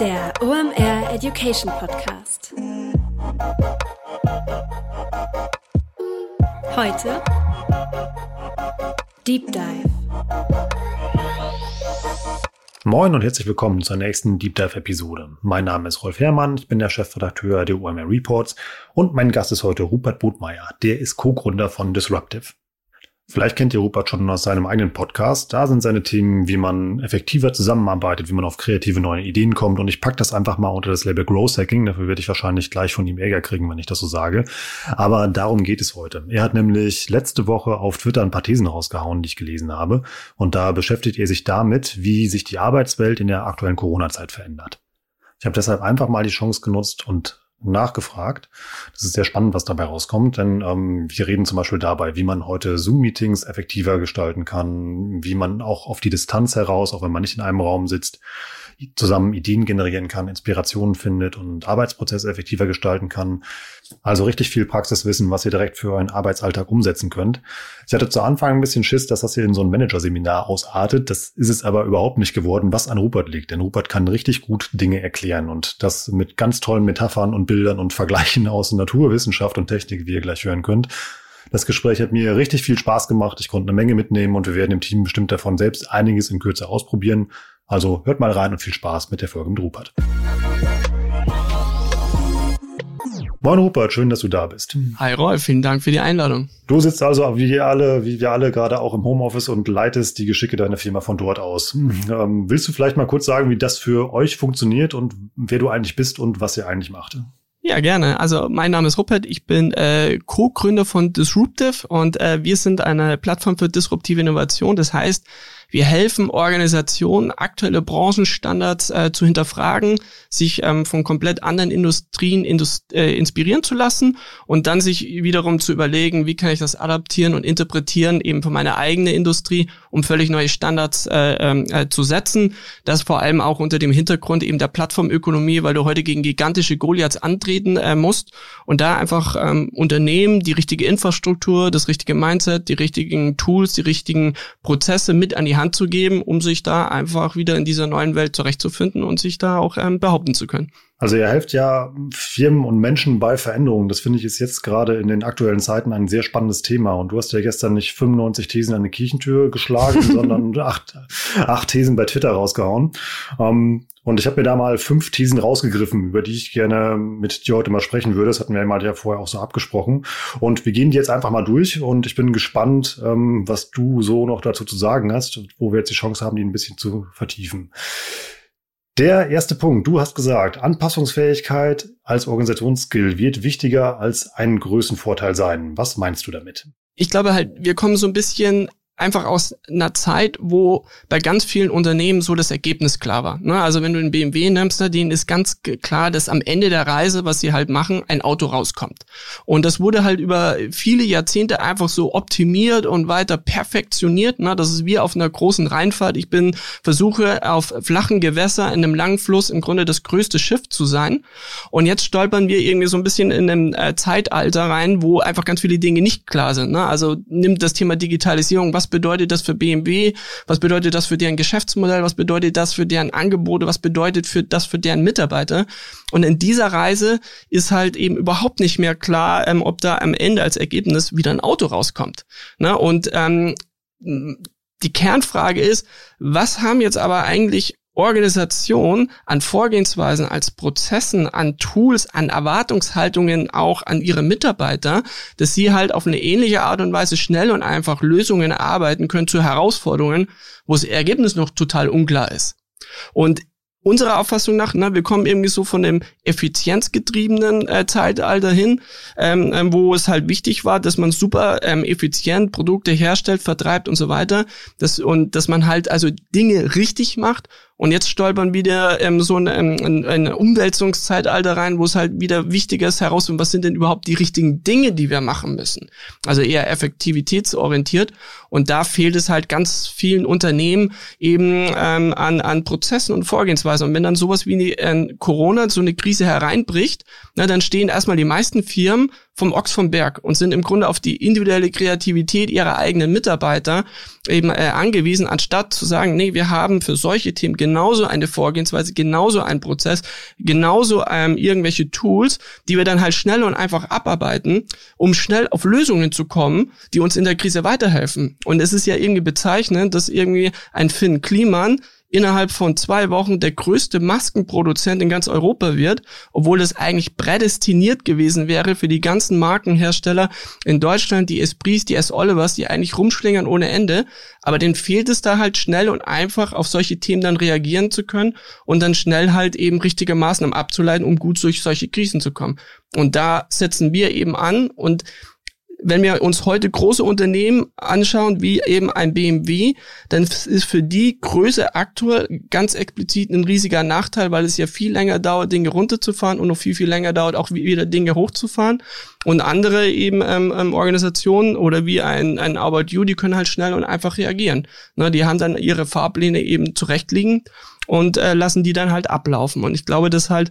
Der OMR Education Podcast. Heute Deep Dive. Moin und herzlich willkommen zur nächsten Deep Dive Episode. Mein Name ist Rolf Herrmann, ich bin der Chefredakteur der OMR Reports und mein Gast ist heute Rupert Budmeier. Der ist Co-Gründer von Disruptive. Vielleicht kennt ihr Rupert schon aus seinem eigenen Podcast. Da sind seine Themen, wie man effektiver zusammenarbeitet, wie man auf kreative neue Ideen kommt. Und ich packe das einfach mal unter das Label Growth Hacking. Dafür werde ich wahrscheinlich gleich von ihm Ärger kriegen, wenn ich das so sage. Aber darum geht es heute. Er hat nämlich letzte Woche auf Twitter ein paar Thesen rausgehauen, die ich gelesen habe. Und da beschäftigt er sich damit, wie sich die Arbeitswelt in der aktuellen Corona-Zeit verändert. Ich habe deshalb einfach mal die Chance genutzt und nachgefragt. Das ist sehr spannend, was dabei rauskommt, denn ähm, wir reden zum Beispiel dabei, wie man heute Zoom-Meetings effektiver gestalten kann, wie man auch auf die Distanz heraus, auch wenn man nicht in einem Raum sitzt, zusammen Ideen generieren kann, Inspirationen findet und Arbeitsprozesse effektiver gestalten kann. Also richtig viel Praxiswissen, was ihr direkt für euren Arbeitsalltag umsetzen könnt. Ich hatte zu Anfang ein bisschen Schiss, dass das hier in so ein Managerseminar ausartet. Das ist es aber überhaupt nicht geworden, was an Rupert liegt. Denn Rupert kann richtig gut Dinge erklären und das mit ganz tollen Metaphern und Bildern und Vergleichen aus Naturwissenschaft und Technik, wie ihr gleich hören könnt. Das Gespräch hat mir richtig viel Spaß gemacht. Ich konnte eine Menge mitnehmen und wir werden im Team bestimmt davon selbst einiges in Kürze ausprobieren. Also hört mal rein und viel Spaß mit der Folge mit Rupert. Moin Rupert, schön, dass du da bist. Hi Rolf, vielen Dank für die Einladung. Du sitzt also wie wir alle, wie wir alle gerade auch im Homeoffice und leitest die Geschicke deiner Firma von dort aus. Ähm, willst du vielleicht mal kurz sagen, wie das für euch funktioniert und wer du eigentlich bist und was ihr eigentlich macht? Ja, gerne. Also mein Name ist Rupert, ich bin äh, Co-Gründer von Disruptive und äh, wir sind eine Plattform für disruptive Innovation. Das heißt, wir helfen Organisationen, aktuelle Branchenstandards äh, zu hinterfragen, sich ähm, von komplett anderen Industrien indust äh, inspirieren zu lassen und dann sich wiederum zu überlegen, wie kann ich das adaptieren und interpretieren eben für meine eigene Industrie, um völlig neue Standards äh, ähm, äh, zu setzen. Das vor allem auch unter dem Hintergrund eben der Plattformökonomie, weil du heute gegen gigantische Goliaths antreten äh, musst und da einfach ähm, Unternehmen die richtige Infrastruktur, das richtige Mindset, die richtigen Tools, die richtigen Prozesse mit an die Hand zu geben, um sich da einfach wieder in dieser neuen Welt zurechtzufinden und sich da auch ähm, behaupten zu können. Also ihr helft ja Firmen und Menschen bei Veränderungen. Das finde ich ist jetzt gerade in den aktuellen Zeiten ein sehr spannendes Thema. Und du hast ja gestern nicht 95 Thesen an die Kirchentür geschlagen, sondern acht, acht Thesen bei Twitter rausgehauen. Ähm, und ich habe mir da mal fünf Thesen rausgegriffen, über die ich gerne mit dir heute mal sprechen würde. Das hatten wir mal ja vorher auch so abgesprochen. Und wir gehen die jetzt einfach mal durch. Und ich bin gespannt, ähm, was du so noch dazu zu sagen hast, wo wir jetzt die Chance haben, die ein bisschen zu vertiefen. Der erste Punkt. Du hast gesagt, Anpassungsfähigkeit als Organisationsskill wird wichtiger als ein Größenvorteil sein. Was meinst du damit? Ich glaube halt, wir kommen so ein bisschen einfach aus einer Zeit, wo bei ganz vielen Unternehmen so das Ergebnis klar war. Ne? Also wenn du einen BMW nimmst, denen ist ganz klar, dass am Ende der Reise, was sie halt machen, ein Auto rauskommt. Und das wurde halt über viele Jahrzehnte einfach so optimiert und weiter perfektioniert. Ne? Das ist wie auf einer großen Rheinfahrt. Ich bin versuche auf flachen Gewässer in einem langen Fluss im Grunde das größte Schiff zu sein. Und jetzt stolpern wir irgendwie so ein bisschen in einem äh, Zeitalter rein, wo einfach ganz viele Dinge nicht klar sind. Ne? Also nimmt das Thema Digitalisierung, was bedeutet das für BMW, was bedeutet das für deren Geschäftsmodell, was bedeutet das für deren Angebote, was bedeutet für das für deren Mitarbeiter. Und in dieser Reise ist halt eben überhaupt nicht mehr klar, ähm, ob da am Ende als Ergebnis wieder ein Auto rauskommt. Ne? Und ähm, die Kernfrage ist, was haben jetzt aber eigentlich Organisation an Vorgehensweisen, als Prozessen, an Tools, an Erwartungshaltungen auch an ihre Mitarbeiter, dass sie halt auf eine ähnliche Art und Weise schnell und einfach Lösungen erarbeiten können zu Herausforderungen, wo das Ergebnis noch total unklar ist. Und unserer Auffassung nach, ne, wir kommen irgendwie so von dem effizienzgetriebenen äh, Zeitalter hin, ähm, ähm, wo es halt wichtig war, dass man super ähm, effizient Produkte herstellt, vertreibt und so weiter, dass, und dass man halt also Dinge richtig macht und jetzt stolpern wieder ähm, so eine, ähm, eine Umwälzungszeitalter rein, wo es halt wieder wichtiger ist herauszufinden, was sind denn überhaupt die richtigen Dinge, die wir machen müssen. Also eher effektivitätsorientiert. Und da fehlt es halt ganz vielen Unternehmen eben ähm, an, an Prozessen und Vorgehensweisen. Und wenn dann sowas wie äh, Corona, so eine Krise hereinbricht, na, dann stehen erstmal die meisten Firmen vom Ochs vom Berg und sind im Grunde auf die individuelle Kreativität ihrer eigenen Mitarbeiter eben äh, angewiesen, anstatt zu sagen, nee, wir haben für solche Themen genauso eine Vorgehensweise, genauso ein Prozess, genauso ähm, irgendwelche Tools, die wir dann halt schnell und einfach abarbeiten, um schnell auf Lösungen zu kommen, die uns in der Krise weiterhelfen. Und es ist ja irgendwie bezeichnend, dass irgendwie ein Finn Kliman innerhalb von zwei Wochen der größte Maskenproduzent in ganz Europa wird, obwohl das eigentlich prädestiniert gewesen wäre für die ganzen Markenhersteller in Deutschland, die Esprits, die S. Olivers, die eigentlich rumschlingern ohne Ende. Aber denen fehlt es da halt schnell und einfach auf solche Themen dann reagieren zu können und dann schnell halt eben richtige Maßnahmen abzuleiten, um gut durch solche Krisen zu kommen. Und da setzen wir eben an und wenn wir uns heute große Unternehmen anschauen, wie eben ein BMW, dann ist für die Größe aktuell ganz explizit ein riesiger Nachteil, weil es ja viel länger dauert, Dinge runterzufahren und noch viel, viel länger dauert, auch wieder Dinge hochzufahren. Und andere eben ähm, ähm, Organisationen oder wie ein, ein About You, die können halt schnell und einfach reagieren. Ne, die haben dann ihre Fahrpläne eben zurechtliegen und äh, lassen die dann halt ablaufen. Und ich glaube, dass halt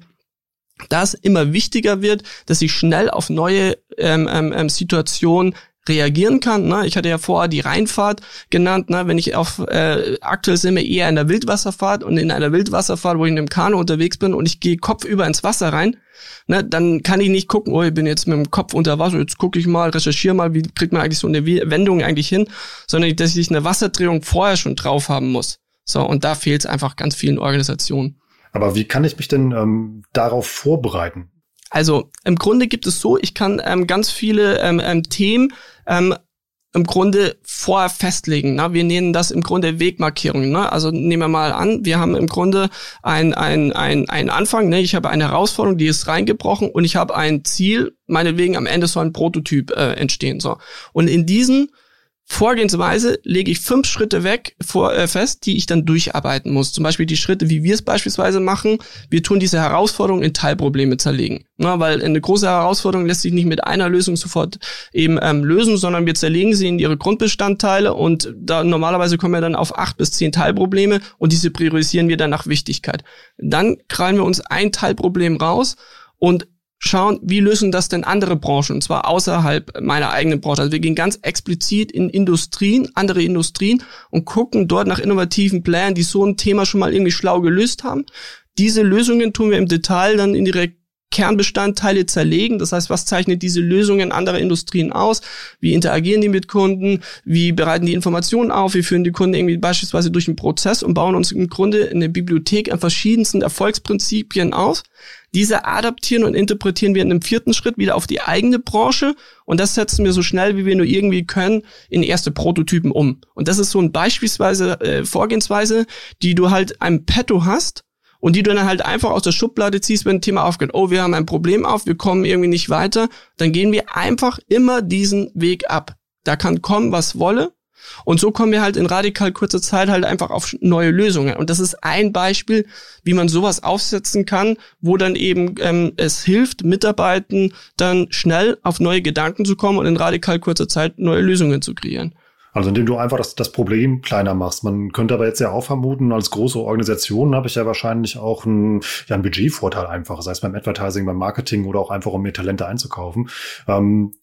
das immer wichtiger wird, dass ich schnell auf neue ähm, ähm, ähm, Situationen reagieren kann. Ne? Ich hatte ja vorher die Reinfahrt genannt. Ne? Wenn ich auf äh, aktuell sind wir eher in der Wildwasserfahrt und in einer Wildwasserfahrt, wo ich in einem Kanu unterwegs bin und ich gehe kopfüber ins Wasser rein, ne? dann kann ich nicht gucken, oh, ich bin jetzt mit dem Kopf unter Wasser, jetzt gucke ich mal, recherchiere mal, wie kriegt man eigentlich so eine Wendung eigentlich hin, sondern dass ich eine Wasserdrehung vorher schon drauf haben muss. So, und da fehlt es einfach ganz vielen Organisationen. Aber wie kann ich mich denn ähm, darauf vorbereiten? Also im Grunde gibt es so, ich kann ähm, ganz viele ähm, ähm, Themen ähm, im Grunde vorher festlegen. Ne? Wir nennen das im Grunde Wegmarkierung. Ne? Also nehmen wir mal an, wir haben im Grunde ein, ein, ein, ein Anfang. Ne? Ich habe eine Herausforderung, die ist reingebrochen und ich habe ein Ziel. Meinetwegen am Ende soll ein Prototyp äh, entstehen. So und in diesen Vorgehensweise lege ich fünf Schritte weg vor, äh, fest, die ich dann durcharbeiten muss. Zum Beispiel die Schritte, wie wir es beispielsweise machen. Wir tun diese Herausforderung in Teilprobleme zerlegen. Na, weil eine große Herausforderung lässt sich nicht mit einer Lösung sofort eben ähm, lösen, sondern wir zerlegen sie in ihre Grundbestandteile und da normalerweise kommen wir dann auf acht bis zehn Teilprobleme und diese priorisieren wir dann nach Wichtigkeit. Dann krallen wir uns ein Teilproblem raus und schauen, wie lösen das denn andere Branchen, und zwar außerhalb meiner eigenen Branche. Also wir gehen ganz explizit in Industrien, andere Industrien und gucken dort nach innovativen Playern, die so ein Thema schon mal irgendwie schlau gelöst haben. Diese Lösungen tun wir im Detail dann in ihre Kernbestandteile zerlegen. Das heißt, was zeichnet diese Lösungen anderer Industrien aus? Wie interagieren die mit Kunden? Wie bereiten die Informationen auf? Wie führen die Kunden irgendwie beispielsweise durch einen Prozess und bauen uns im Grunde eine Bibliothek an verschiedensten Erfolgsprinzipien aus? Diese adaptieren und interpretieren wir in einem vierten Schritt wieder auf die eigene Branche und das setzen wir so schnell wie wir nur irgendwie können in erste Prototypen um. Und das ist so ein beispielsweise äh, Vorgehensweise, die du halt einem Petto hast und die du dann halt einfach aus der Schublade ziehst, wenn ein Thema aufgeht. Oh, wir haben ein Problem auf, wir kommen irgendwie nicht weiter. Dann gehen wir einfach immer diesen Weg ab. Da kann kommen, was wolle. Und so kommen wir halt in radikal kurzer Zeit halt einfach auf neue Lösungen. Und das ist ein Beispiel, wie man sowas aufsetzen kann, wo dann eben ähm, es hilft, Mitarbeitern dann schnell auf neue Gedanken zu kommen und in radikal kurzer Zeit neue Lösungen zu kreieren. Also indem du einfach das, das Problem kleiner machst. Man könnte aber jetzt ja auch vermuten, als große Organisation habe ich ja wahrscheinlich auch einen, ja, einen Budgetvorteil einfach, sei es beim Advertising, beim Marketing oder auch einfach, um mir Talente einzukaufen. Ähm,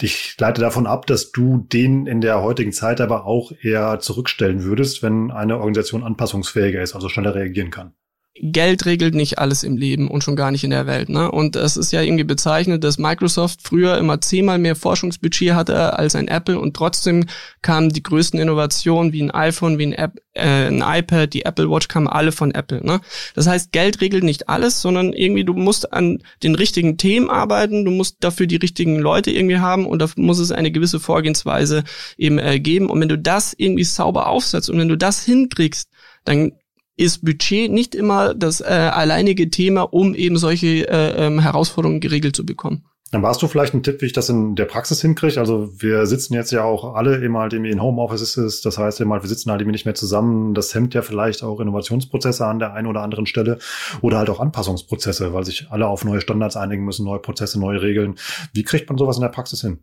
ich leite davon ab, dass du den in der heutigen Zeit aber auch eher zurückstellen würdest, wenn eine Organisation anpassungsfähiger ist, also schneller reagieren kann. Geld regelt nicht alles im Leben und schon gar nicht in der Welt. Ne? Und es ist ja irgendwie bezeichnet, dass Microsoft früher immer zehnmal mehr Forschungsbudget hatte als ein Apple und trotzdem kamen die größten Innovationen wie ein iPhone, wie ein, App, äh, ein iPad, die Apple Watch kamen alle von Apple. Ne? Das heißt, Geld regelt nicht alles, sondern irgendwie du musst an den richtigen Themen arbeiten, du musst dafür die richtigen Leute irgendwie haben und dafür muss es eine gewisse Vorgehensweise eben äh, geben. Und wenn du das irgendwie sauber aufsetzt und wenn du das hinkriegst, dann ist Budget nicht immer das äh, alleinige Thema, um eben solche äh, ähm, Herausforderungen geregelt zu bekommen. Dann warst du vielleicht ein Tipp, wie ich das in der Praxis hinkriege. Also wir sitzen jetzt ja auch alle immer halt irgendwie in Homeoffice ist Das heißt immer, wir sitzen halt irgendwie nicht mehr zusammen. Das hemmt ja vielleicht auch Innovationsprozesse an der einen oder anderen Stelle oder halt auch Anpassungsprozesse, weil sich alle auf neue Standards einigen müssen, neue Prozesse, neue Regeln. Wie kriegt man sowas in der Praxis hin?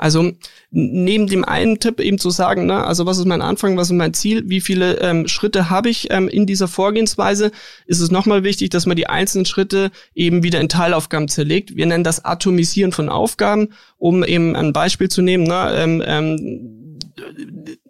Also neben dem einen Tipp eben zu sagen, ne, also was ist mein Anfang, was ist mein Ziel, wie viele ähm, Schritte habe ich ähm, in dieser Vorgehensweise, ist es nochmal wichtig, dass man die einzelnen Schritte eben wieder in Teilaufgaben zerlegt. Wir nennen das Atomisieren von Aufgaben, um eben ein Beispiel zu nehmen. Ne, ähm, ähm,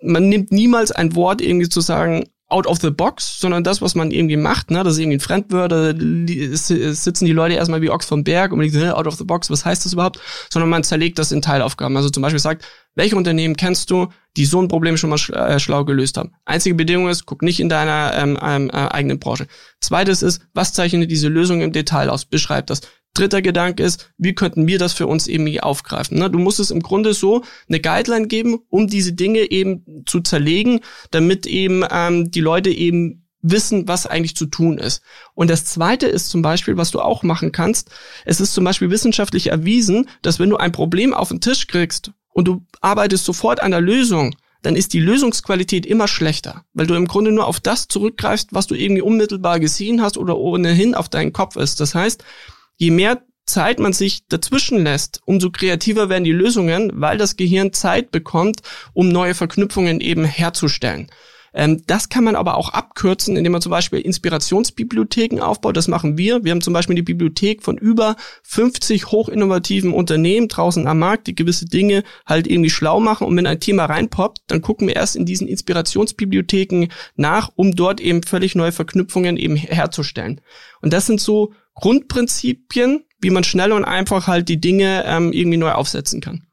man nimmt niemals ein Wort irgendwie zu sagen, out of the box, sondern das, was man irgendwie macht, ne, das ist irgendwie ein Fremdwörter, sitzen die Leute erstmal wie Ochs vom Berg und denkt, out of the box, was heißt das überhaupt? Sondern man zerlegt das in Teilaufgaben. Also zum Beispiel sagt, welche Unternehmen kennst du, die so ein Problem schon mal äh, schlau gelöst haben? Einzige Bedingung ist, guck nicht in deiner ähm, ähm, äh, eigenen Branche. Zweites ist, was zeichnet diese Lösung im Detail aus? Beschreib das. Dritter Gedanke ist, wie könnten wir das für uns eben aufgreifen? Ne? Du musst es im Grunde so eine Guideline geben, um diese Dinge eben zu zerlegen, damit eben ähm, die Leute eben wissen, was eigentlich zu tun ist. Und das Zweite ist zum Beispiel, was du auch machen kannst, es ist zum Beispiel wissenschaftlich erwiesen, dass wenn du ein Problem auf den Tisch kriegst und du arbeitest sofort an der Lösung, dann ist die Lösungsqualität immer schlechter, weil du im Grunde nur auf das zurückgreifst, was du irgendwie unmittelbar gesehen hast oder ohnehin auf deinen Kopf ist. Das heißt, je mehr Zeit man sich dazwischen lässt, umso kreativer werden die Lösungen, weil das Gehirn Zeit bekommt, um neue Verknüpfungen eben herzustellen. Ähm, das kann man aber auch abkürzen, indem man zum Beispiel Inspirationsbibliotheken aufbaut. Das machen wir. Wir haben zum Beispiel die Bibliothek von über 50 hochinnovativen Unternehmen draußen am Markt, die gewisse Dinge halt irgendwie schlau machen. Und wenn ein Thema reinpoppt, dann gucken wir erst in diesen Inspirationsbibliotheken nach, um dort eben völlig neue Verknüpfungen eben herzustellen. Und das sind so Grundprinzipien, wie man schnell und einfach halt die Dinge ähm, irgendwie neu aufsetzen kann.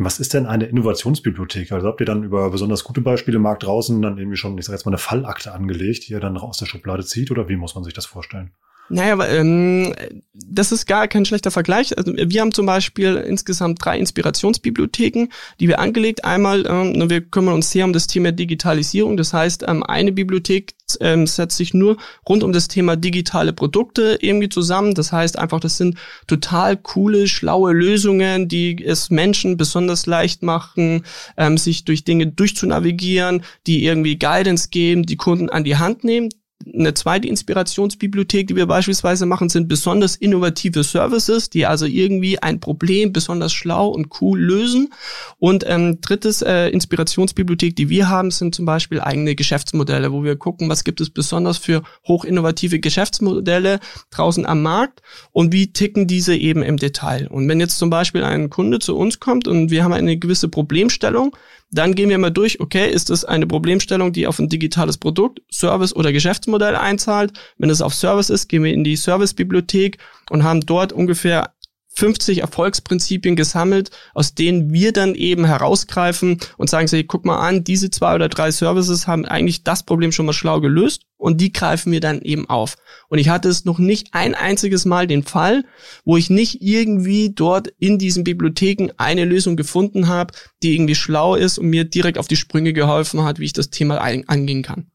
Was ist denn eine Innovationsbibliothek? Also habt ihr dann über besonders gute Beispiele im Markt draußen dann irgendwie schon, ich sag jetzt mal, eine Fallakte angelegt, die ihr dann aus der Schublade zieht oder wie muss man sich das vorstellen? Naja, aber, ähm, das ist gar kein schlechter Vergleich. Also wir haben zum Beispiel insgesamt drei Inspirationsbibliotheken, die wir angelegt. Einmal, ähm, wir kümmern uns sehr um das Thema Digitalisierung. Das heißt, ähm, eine Bibliothek ähm, setzt sich nur rund um das Thema digitale Produkte irgendwie zusammen. Das heißt einfach, das sind total coole, schlaue Lösungen, die es Menschen besonders leicht machen, ähm, sich durch Dinge durchzunavigieren, die irgendwie Guidance geben, die Kunden an die Hand nehmen eine zweite Inspirationsbibliothek, die wir beispielsweise machen, sind besonders innovative Services, die also irgendwie ein Problem besonders schlau und cool lösen. Und ähm, drittes äh, Inspirationsbibliothek, die wir haben, sind zum Beispiel eigene Geschäftsmodelle, wo wir gucken, was gibt es besonders für hochinnovative Geschäftsmodelle draußen am Markt und wie ticken diese eben im Detail. Und wenn jetzt zum Beispiel ein Kunde zu uns kommt und wir haben eine gewisse Problemstellung, dann gehen wir mal durch, okay, ist es eine Problemstellung, die auf ein digitales Produkt, Service oder Geschäftsmodell einzahlt? Wenn es auf Service ist, gehen wir in die Servicebibliothek und haben dort ungefähr 50 Erfolgsprinzipien gesammelt, aus denen wir dann eben herausgreifen und sagen, hey, guck mal an, diese zwei oder drei Services haben eigentlich das Problem schon mal schlau gelöst und die greifen wir dann eben auf. Und ich hatte es noch nicht ein einziges Mal den Fall, wo ich nicht irgendwie dort in diesen Bibliotheken eine Lösung gefunden habe, die irgendwie schlau ist und mir direkt auf die Sprünge geholfen hat, wie ich das Thema angehen kann.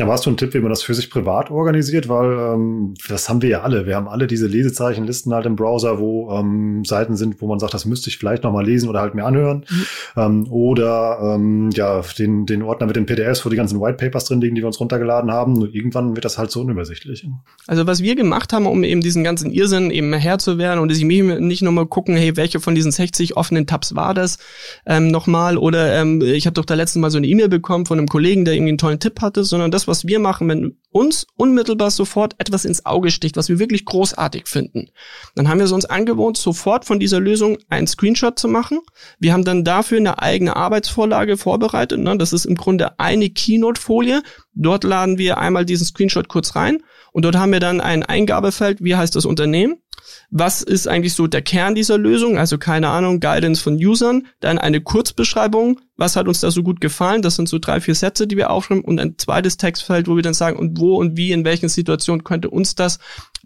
Ja, hast du einen Tipp, wie man das für sich privat organisiert? Weil ähm, das haben wir ja alle. Wir haben alle diese Lesezeichenlisten halt im Browser, wo ähm, Seiten sind, wo man sagt, das müsste ich vielleicht noch mal lesen oder halt mir anhören. Mhm. Ähm, oder ähm, ja, den, den Ordner mit den PDFs, wo die ganzen White Papers drin liegen, die wir uns runtergeladen haben. Nur irgendwann wird das halt so unübersichtlich. Also was wir gemacht haben, um eben diesen ganzen Irrsinn eben Herr zu werden und ich nicht nochmal gucken, hey, welche von diesen 60 offenen Tabs war das ähm, nochmal? Oder ähm, ich habe doch da letzten Mal so eine E-Mail bekommen von einem Kollegen, der irgendwie einen tollen Tipp hatte, sondern das was wir machen, wenn uns unmittelbar sofort etwas ins Auge sticht, was wir wirklich großartig finden, dann haben wir es uns angewohnt, sofort von dieser Lösung einen Screenshot zu machen. Wir haben dann dafür eine eigene Arbeitsvorlage vorbereitet. Ne? Das ist im Grunde eine Keynote-Folie. Dort laden wir einmal diesen Screenshot kurz rein und dort haben wir dann ein Eingabefeld, wie heißt das Unternehmen was ist eigentlich so der Kern dieser Lösung? Also keine Ahnung, Guidance von Usern, dann eine Kurzbeschreibung, was hat uns da so gut gefallen? Das sind so drei, vier Sätze, die wir aufschreiben und ein zweites Textfeld, wo wir dann sagen, und wo und wie, in welchen Situationen könnte uns das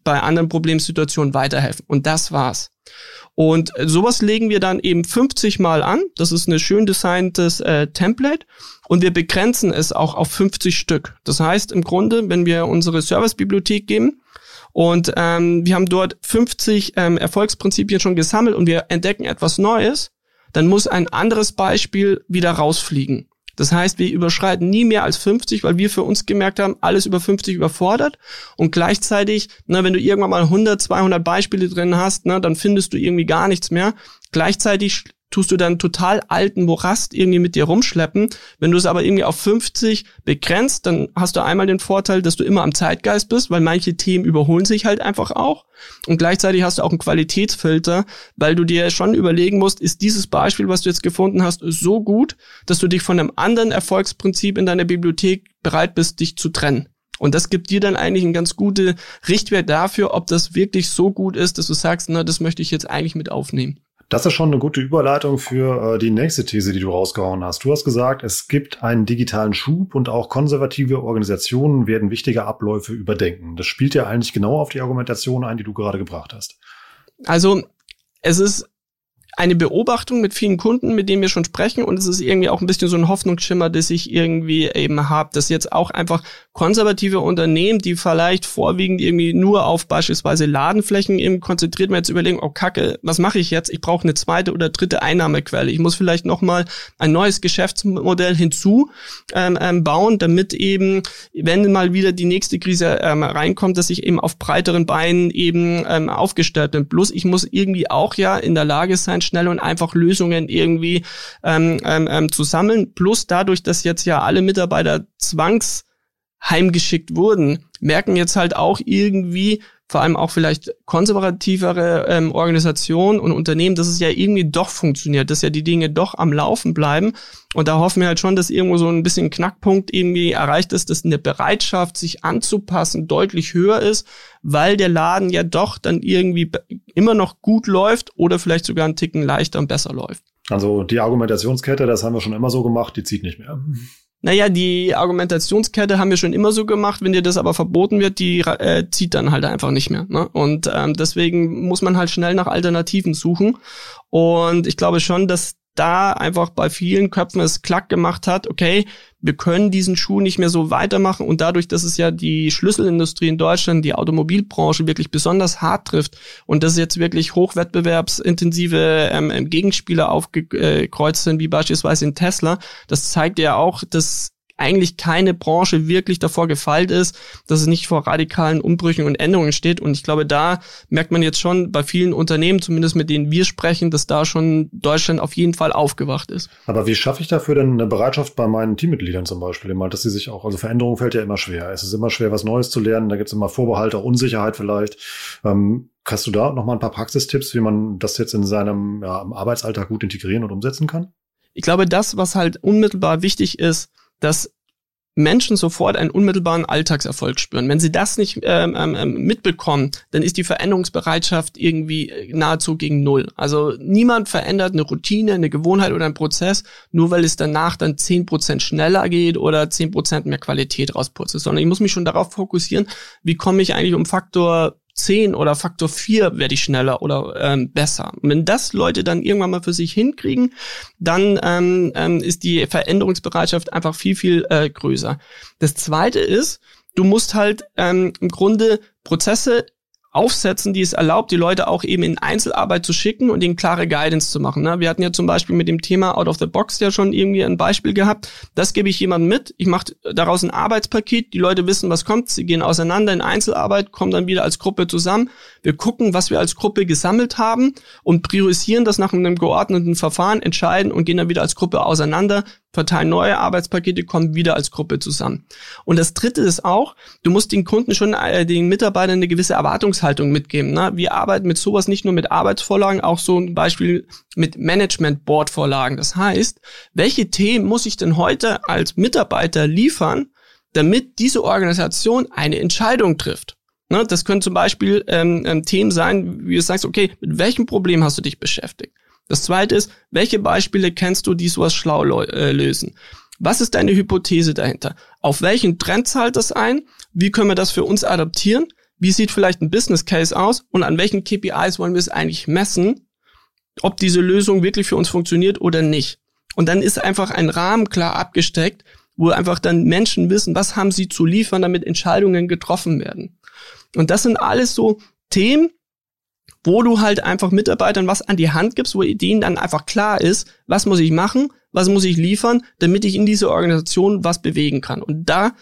bei anderen Problemsituationen weiterhelfen. Und das war's. Und sowas legen wir dann eben 50 Mal an. Das ist ein schön designtes äh, Template. Und wir begrenzen es auch auf 50 Stück. Das heißt im Grunde, wenn wir unsere Servicebibliothek geben, und ähm, wir haben dort 50 ähm, Erfolgsprinzipien schon gesammelt und wir entdecken etwas Neues, dann muss ein anderes Beispiel wieder rausfliegen. Das heißt, wir überschreiten nie mehr als 50, weil wir für uns gemerkt haben, alles über 50 überfordert. Und gleichzeitig, na, wenn du irgendwann mal 100, 200 Beispiele drin hast, na, dann findest du irgendwie gar nichts mehr. Gleichzeitig tust du dann total alten Morast irgendwie mit dir rumschleppen. Wenn du es aber irgendwie auf 50 begrenzt, dann hast du einmal den Vorteil, dass du immer am Zeitgeist bist, weil manche Themen überholen sich halt einfach auch. Und gleichzeitig hast du auch einen Qualitätsfilter, weil du dir schon überlegen musst, ist dieses Beispiel, was du jetzt gefunden hast, so gut, dass du dich von einem anderen Erfolgsprinzip in deiner Bibliothek bereit bist, dich zu trennen. Und das gibt dir dann eigentlich einen ganz gute Richtwert dafür, ob das wirklich so gut ist, dass du sagst, na, das möchte ich jetzt eigentlich mit aufnehmen. Das ist schon eine gute Überleitung für äh, die nächste These, die du rausgehauen hast. Du hast gesagt, es gibt einen digitalen Schub und auch konservative Organisationen werden wichtige Abläufe überdenken. Das spielt ja eigentlich genau auf die Argumentation ein, die du gerade gebracht hast. Also es ist eine Beobachtung mit vielen Kunden, mit denen wir schon sprechen und es ist irgendwie auch ein bisschen so ein Hoffnungsschimmer, dass ich irgendwie eben habe, dass jetzt auch einfach konservative Unternehmen, die vielleicht vorwiegend irgendwie nur auf beispielsweise Ladenflächen eben konzentriert werden, jetzt überlegen, oh Kacke, was mache ich jetzt? Ich brauche eine zweite oder dritte Einnahmequelle. Ich muss vielleicht nochmal ein neues Geschäftsmodell hinzu ähm, ähm, bauen, damit eben, wenn mal wieder die nächste Krise ähm, reinkommt, dass ich eben auf breiteren Beinen eben ähm, aufgestellt bin. Plus ich muss irgendwie auch ja in der Lage sein, schnell und einfach Lösungen irgendwie ähm, ähm, ähm, zu sammeln. Plus dadurch, dass jetzt ja alle Mitarbeiter zwangs heimgeschickt wurden, merken jetzt halt auch irgendwie, vor allem auch vielleicht konservativere ähm, Organisationen und Unternehmen, dass es ja irgendwie doch funktioniert, dass ja die Dinge doch am Laufen bleiben. Und da hoffen wir halt schon, dass irgendwo so ein bisschen Knackpunkt irgendwie erreicht ist, dass eine Bereitschaft, sich anzupassen, deutlich höher ist, weil der Laden ja doch dann irgendwie immer noch gut läuft oder vielleicht sogar einen Ticken leichter und besser läuft. Also die Argumentationskette, das haben wir schon immer so gemacht, die zieht nicht mehr naja, die Argumentationskette haben wir schon immer so gemacht, wenn dir das aber verboten wird, die äh, zieht dann halt einfach nicht mehr. Ne? Und ähm, deswegen muss man halt schnell nach Alternativen suchen. Und ich glaube schon, dass da einfach bei vielen Köpfen es klack gemacht hat, okay, wir können diesen Schuh nicht mehr so weitermachen. Und dadurch, dass es ja die Schlüsselindustrie in Deutschland, die Automobilbranche wirklich besonders hart trifft und dass jetzt wirklich hochwettbewerbsintensive ähm, Gegenspieler aufgekreuzt sind, wie beispielsweise in Tesla, das zeigt ja auch, dass eigentlich keine Branche wirklich davor gefeilt ist, dass es nicht vor radikalen Umbrüchen und Änderungen steht. Und ich glaube, da merkt man jetzt schon bei vielen Unternehmen, zumindest mit denen wir sprechen, dass da schon Deutschland auf jeden Fall aufgewacht ist. Aber wie schaffe ich dafür denn eine Bereitschaft bei meinen Teammitgliedern zum Beispiel immer, dass sie sich auch, also Veränderung fällt ja immer schwer. Es ist immer schwer, was Neues zu lernen. Da gibt es immer Vorbehalte, Unsicherheit vielleicht. Ähm, Hast du da noch mal ein paar Praxistipps, wie man das jetzt in seinem ja, Arbeitsalltag gut integrieren und umsetzen kann? Ich glaube, das, was halt unmittelbar wichtig ist, dass Menschen sofort einen unmittelbaren Alltagserfolg spüren. Wenn sie das nicht ähm, ähm, ähm, mitbekommen, dann ist die Veränderungsbereitschaft irgendwie äh, nahezu gegen Null. Also niemand verändert eine Routine, eine Gewohnheit oder einen Prozess, nur weil es danach dann zehn Prozent schneller geht oder zehn Prozent mehr Qualität rausputzt. Sondern ich muss mich schon darauf fokussieren, wie komme ich eigentlich um Faktor 10 oder Faktor 4 werde ich schneller oder ähm, besser. Und wenn das Leute dann irgendwann mal für sich hinkriegen, dann ähm, ähm, ist die Veränderungsbereitschaft einfach viel, viel äh, größer. Das zweite ist, du musst halt ähm, im Grunde Prozesse aufsetzen, die es erlaubt, die Leute auch eben in Einzelarbeit zu schicken und ihnen klare Guidance zu machen. Ne? Wir hatten ja zum Beispiel mit dem Thema Out of the Box ja schon irgendwie ein Beispiel gehabt. Das gebe ich jemandem mit. Ich mache daraus ein Arbeitspaket. Die Leute wissen, was kommt. Sie gehen auseinander in Einzelarbeit, kommen dann wieder als Gruppe zusammen. Wir gucken, was wir als Gruppe gesammelt haben und priorisieren das nach einem geordneten Verfahren, entscheiden und gehen dann wieder als Gruppe auseinander, verteilen neue Arbeitspakete, kommen wieder als Gruppe zusammen. Und das dritte ist auch, du musst den Kunden schon, äh, den Mitarbeitern eine gewisse Erwartungshaltung mitgeben. Ne? Wir arbeiten mit sowas nicht nur mit Arbeitsvorlagen, auch so ein Beispiel mit Management-Board-Vorlagen. Das heißt, welche Themen muss ich denn heute als Mitarbeiter liefern, damit diese Organisation eine Entscheidung trifft? Ne, das können zum Beispiel ähm, ähm, Themen sein, wie du sagst, okay, mit welchem Problem hast du dich beschäftigt? Das zweite ist, welche Beispiele kennst du, die sowas schlau äh, lösen? Was ist deine Hypothese dahinter? Auf welchen Trend zahlt das ein? Wie können wir das für uns adaptieren? Wie sieht vielleicht ein Business Case aus? Und an welchen KPIs wollen wir es eigentlich messen? Ob diese Lösung wirklich für uns funktioniert oder nicht? Und dann ist einfach ein Rahmen klar abgesteckt, wo einfach dann Menschen wissen, was haben sie zu liefern, damit Entscheidungen getroffen werden. Und das sind alles so Themen, wo du halt einfach Mitarbeitern was an die Hand gibst, wo denen dann einfach klar ist, was muss ich machen, was muss ich liefern, damit ich in dieser Organisation was bewegen kann. Und da,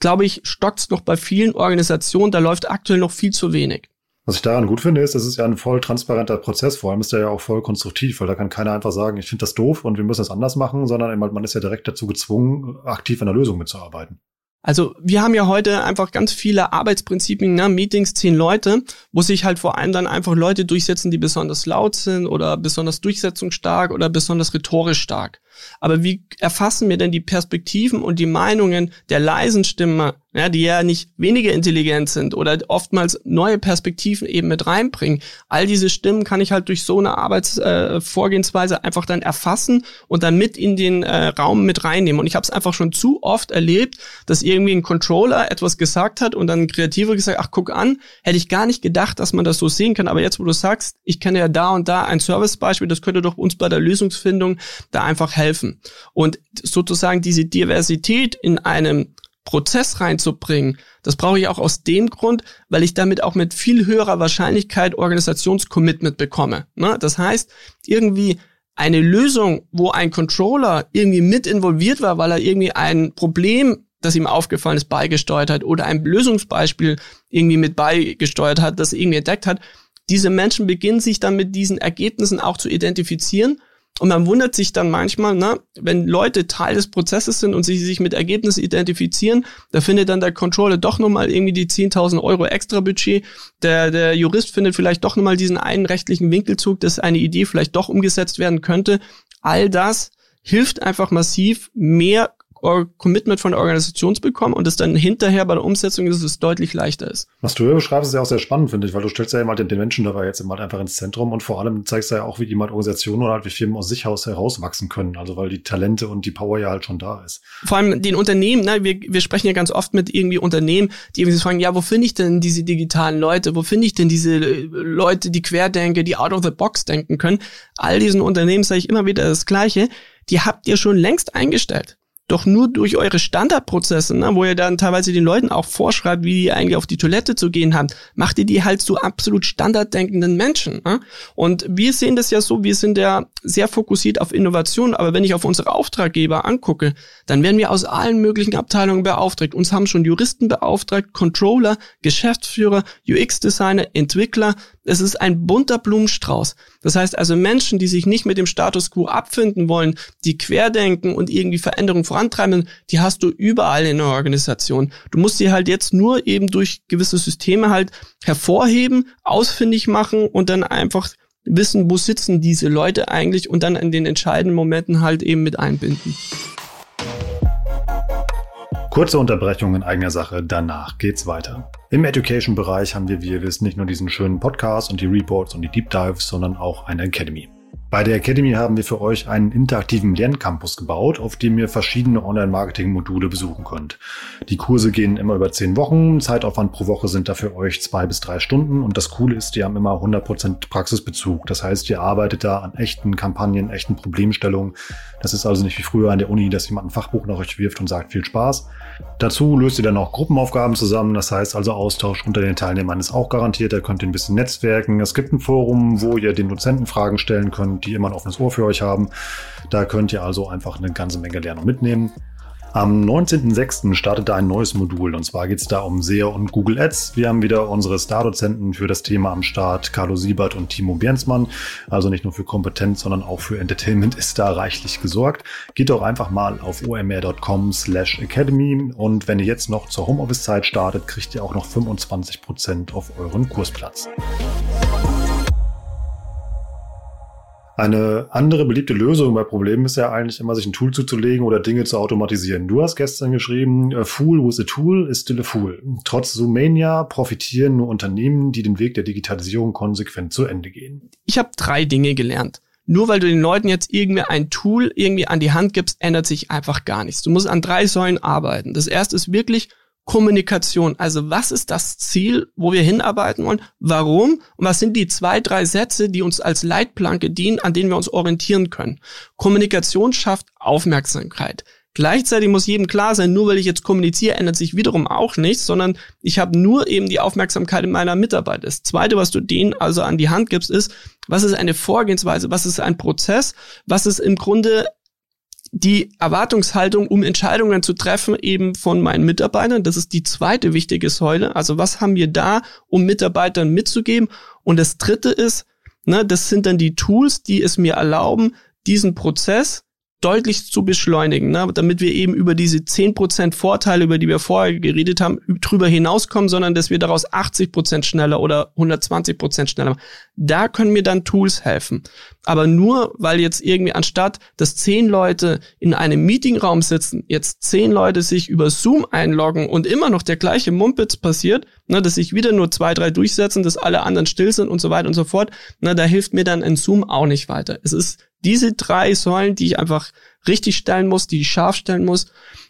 glaube ich, stockt's noch bei vielen Organisationen, da läuft aktuell noch viel zu wenig. Was ich daran gut finde, ist, das ist ja ein voll transparenter Prozess. Vor allem ist der ja auch voll konstruktiv, weil da kann keiner einfach sagen, ich finde das doof und wir müssen das anders machen, sondern man ist ja direkt dazu gezwungen, aktiv an der Lösung mitzuarbeiten. Also wir haben ja heute einfach ganz viele Arbeitsprinzipien, ne? Meetings, zehn Leute, wo sich halt vor allem dann einfach Leute durchsetzen, die besonders laut sind oder besonders durchsetzungsstark oder besonders rhetorisch stark. Aber wie erfassen wir denn die Perspektiven und die Meinungen der leisen Stimme, ja, die ja nicht weniger intelligent sind oder oftmals neue Perspektiven eben mit reinbringen? All diese Stimmen kann ich halt durch so eine Arbeitsvorgehensweise äh, einfach dann erfassen und dann mit in den äh, Raum mit reinnehmen. Und ich habe es einfach schon zu oft erlebt, dass irgendwie ein Controller etwas gesagt hat und dann ein Kreativer gesagt, ach guck an, hätte ich gar nicht gedacht, dass man das so sehen kann. Aber jetzt, wo du sagst, ich kenne ja da und da ein Servicebeispiel, das könnte doch uns bei der Lösungsfindung da einfach helfen helfen. Und sozusagen diese Diversität in einem Prozess reinzubringen, das brauche ich auch aus dem Grund, weil ich damit auch mit viel höherer Wahrscheinlichkeit Organisationscommitment bekomme. Ne? Das heißt, irgendwie eine Lösung, wo ein Controller irgendwie mit involviert war, weil er irgendwie ein Problem, das ihm aufgefallen ist, beigesteuert hat oder ein Lösungsbeispiel irgendwie mit beigesteuert hat, das irgendwie entdeckt hat, diese Menschen beginnen sich dann mit diesen Ergebnissen auch zu identifizieren und man wundert sich dann manchmal, ne, wenn Leute Teil des Prozesses sind und sie sich mit Ergebnissen identifizieren, da findet dann der Controller doch nochmal irgendwie die 10.000 Euro extra Budget. Der, der Jurist findet vielleicht doch nochmal diesen einen rechtlichen Winkelzug, dass eine Idee vielleicht doch umgesetzt werden könnte. All das hilft einfach massiv, mehr Commitment von der Organisation zu bekommen und es dann hinterher bei der Umsetzung dass es deutlich leichter ist. Was du hier beschreibst, ist ja auch sehr spannend, finde ich, weil du stellst ja immer den, den Menschen dabei jetzt immer einfach ins Zentrum und vor allem zeigst du ja auch, wie jemand Organisationen oder halt wie Firmen aus sich aus herauswachsen können. Also weil die Talente und die Power ja halt schon da ist. Vor allem den Unternehmen, ne, wir, wir sprechen ja ganz oft mit irgendwie Unternehmen, die irgendwie fragen, ja, wo finde ich denn diese digitalen Leute? Wo finde ich denn diese äh, Leute, die querdenken, die out of the box denken können? All diesen Unternehmen sage ich immer wieder das Gleiche. Die habt ihr schon längst eingestellt doch nur durch eure Standardprozesse, ne, wo ihr dann teilweise den Leuten auch vorschreibt, wie die eigentlich auf die Toilette zu gehen haben, macht ihr die halt zu absolut standarddenkenden Menschen. Ne? Und wir sehen das ja so, wir sind ja sehr fokussiert auf Innovation, aber wenn ich auf unsere Auftraggeber angucke, dann werden wir aus allen möglichen Abteilungen beauftragt. Uns haben schon Juristen beauftragt, Controller, Geschäftsführer, UX-Designer, Entwickler, es ist ein bunter Blumenstrauß. Das heißt also Menschen, die sich nicht mit dem Status quo abfinden wollen, die querdenken und irgendwie Veränderungen vorantreiben, die hast du überall in der Organisation. Du musst sie halt jetzt nur eben durch gewisse Systeme halt hervorheben, ausfindig machen und dann einfach wissen, wo sitzen diese Leute eigentlich und dann in den entscheidenden Momenten halt eben mit einbinden. Kurze Unterbrechung in eigener Sache, danach geht's weiter. Im Education-Bereich haben wir, wie ihr wisst, nicht nur diesen schönen Podcast und die Reports und die Deep Dives, sondern auch eine Academy. Bei der Academy haben wir für euch einen interaktiven Lerncampus gebaut, auf dem ihr verschiedene Online-Marketing-Module besuchen könnt. Die Kurse gehen immer über zehn Wochen, Zeitaufwand pro Woche sind da für euch zwei bis drei Stunden und das Coole ist, die haben immer 100% Praxisbezug. Das heißt, ihr arbeitet da an echten Kampagnen, echten Problemstellungen. Das ist also nicht wie früher an der Uni, dass jemand ein Fachbuch nach euch wirft und sagt viel Spaß. Dazu löst ihr dann auch Gruppenaufgaben zusammen. Das heißt also Austausch unter den Teilnehmern ist auch garantiert. Ihr könnt ein bisschen netzwerken. Es gibt ein Forum, wo ihr den Dozenten Fragen stellen könnt, die immer ein offenes Ohr für euch haben. Da könnt ihr also einfach eine ganze Menge lernen und mitnehmen. Am 19.06. startet da ein neues Modul und zwar geht es da um SEO und Google Ads. Wir haben wieder unsere Star-Dozenten für das Thema am Start, Carlo Siebert und Timo Bernsmann. Also nicht nur für Kompetenz, sondern auch für Entertainment ist da reichlich gesorgt. Geht doch einfach mal auf omr.com slash academy und wenn ihr jetzt noch zur Homeoffice-Zeit startet, kriegt ihr auch noch 25% auf euren Kursplatz. Eine andere beliebte Lösung bei Problemen ist ja eigentlich immer, sich ein Tool zuzulegen oder Dinge zu automatisieren. Du hast gestern geschrieben, a fool with a tool is still a fool. Trotz Zoomania profitieren nur Unternehmen, die den Weg der Digitalisierung konsequent zu Ende gehen. Ich habe drei Dinge gelernt. Nur weil du den Leuten jetzt irgendwie ein Tool irgendwie an die Hand gibst, ändert sich einfach gar nichts. Du musst an drei Säulen arbeiten. Das erste ist wirklich Kommunikation. Also was ist das Ziel, wo wir hinarbeiten wollen? Warum? Und was sind die zwei, drei Sätze, die uns als Leitplanke dienen, an denen wir uns orientieren können? Kommunikation schafft Aufmerksamkeit. Gleichzeitig muss jedem klar sein, nur weil ich jetzt kommuniziere, ändert sich wiederum auch nichts, sondern ich habe nur eben die Aufmerksamkeit meiner Mitarbeiter. Das Zweite, was du denen also an die Hand gibst, ist, was ist eine Vorgehensweise, was ist ein Prozess, was ist im Grunde die Erwartungshaltung, um Entscheidungen zu treffen, eben von meinen Mitarbeitern. Das ist die zweite wichtige Säule. Also was haben wir da, um Mitarbeitern mitzugeben? Und das dritte ist, ne, das sind dann die Tools, die es mir erlauben, diesen Prozess deutlich zu beschleunigen, ne? damit wir eben über diese 10% Vorteile, über die wir vorher geredet haben, drüber hinauskommen, sondern dass wir daraus 80% schneller oder 120% schneller machen. Da können mir dann Tools helfen. Aber nur, weil jetzt irgendwie anstatt, dass zehn Leute in einem Meetingraum sitzen, jetzt zehn Leute sich über Zoom einloggen und immer noch der gleiche Mumpitz passiert, ne, dass sich wieder nur zwei, drei durchsetzen, dass alle anderen still sind und so weiter und so fort, na, da hilft mir dann ein Zoom auch nicht weiter. Es ist diese drei Säulen, die ich einfach richtig stellen muss, die ich scharf stellen muss.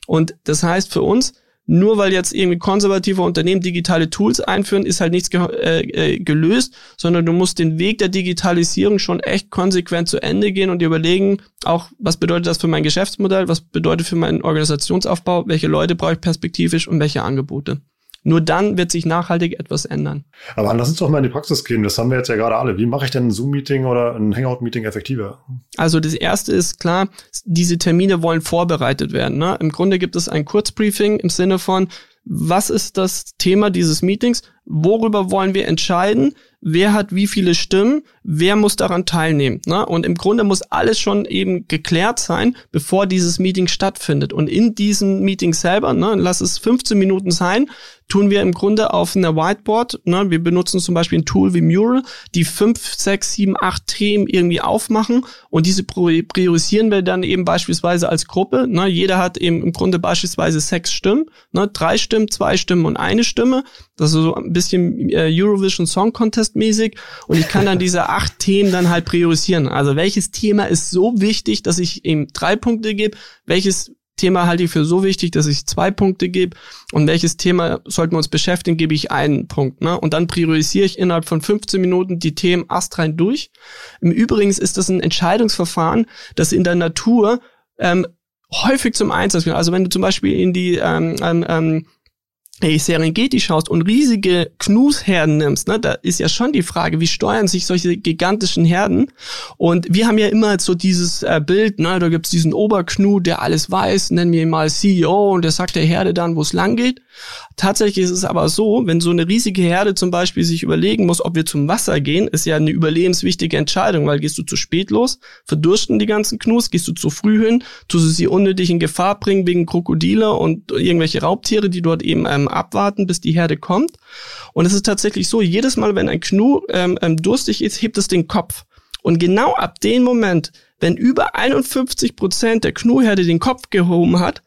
Und das heißt für uns, nur weil jetzt irgendwie konservative Unternehmen digitale Tools einführen, ist halt nichts ge äh, äh, gelöst, sondern du musst den Weg der Digitalisierung schon echt konsequent zu Ende gehen und dir überlegen, auch was bedeutet das für mein Geschäftsmodell, was bedeutet für meinen Organisationsaufbau, welche Leute brauche ich perspektivisch und welche Angebote. Nur dann wird sich nachhaltig etwas ändern. Aber lass uns doch mal in die Praxis gehen. Das haben wir jetzt ja gerade alle. Wie mache ich denn ein Zoom-Meeting oder ein Hangout-Meeting effektiver? Also das erste ist klar, diese Termine wollen vorbereitet werden. Ne? Im Grunde gibt es ein Kurzbriefing im Sinne von, was ist das Thema dieses Meetings? Worüber wollen wir entscheiden? wer hat wie viele Stimmen, wer muss daran teilnehmen. Ne? Und im Grunde muss alles schon eben geklärt sein, bevor dieses Meeting stattfindet. Und in diesem Meeting selber, ne, lass es 15 Minuten sein, tun wir im Grunde auf einer Whiteboard, ne, wir benutzen zum Beispiel ein Tool wie Mural, die fünf, sechs, sieben, acht Themen irgendwie aufmachen und diese priorisieren wir dann eben beispielsweise als Gruppe. Ne, jeder hat eben im Grunde beispielsweise sechs Stimmen, ne, drei Stimmen, zwei Stimmen und eine Stimme. Das ist so ein bisschen äh, Eurovision Song Contest mäßig und ich kann dann diese acht Themen dann halt priorisieren. Also welches Thema ist so wichtig, dass ich ihm drei Punkte gebe, welches Thema halte ich für so wichtig, dass ich zwei Punkte gebe und welches Thema sollten wir uns beschäftigen, gebe ich einen Punkt. Ne? Und dann priorisiere ich innerhalb von 15 Minuten die Themen astrein durch. Im Übrigen ist das ein Entscheidungsverfahren, das in der Natur ähm, häufig zum Einsatz kommt. Also wenn du zum Beispiel in die ähm, ähm, ähm Serengeti schaust und riesige Knusherden nimmst, ne, da ist ja schon die Frage, wie steuern sich solche gigantischen Herden? Und wir haben ja immer so dieses äh, Bild, ne, da gibt's diesen Oberknu, der alles weiß, nennen wir ihn mal CEO und der sagt der Herde dann, wo es lang geht. Tatsächlich ist es aber so, wenn so eine riesige Herde zum Beispiel sich überlegen muss, ob wir zum Wasser gehen, ist ja eine überlebenswichtige Entscheidung, weil gehst du zu spät los, verdursten die ganzen Knus, gehst du zu früh hin, tust du sie unnötig in Gefahr bringen wegen Krokodile und irgendwelche Raubtiere, die dort eben ähm, abwarten, bis die Herde kommt. Und es ist tatsächlich so, jedes Mal, wenn ein Knu ähm, ähm, durstig ist, hebt es den Kopf. Und genau ab dem Moment, wenn über 51 Prozent der Knuherde den Kopf gehoben hat,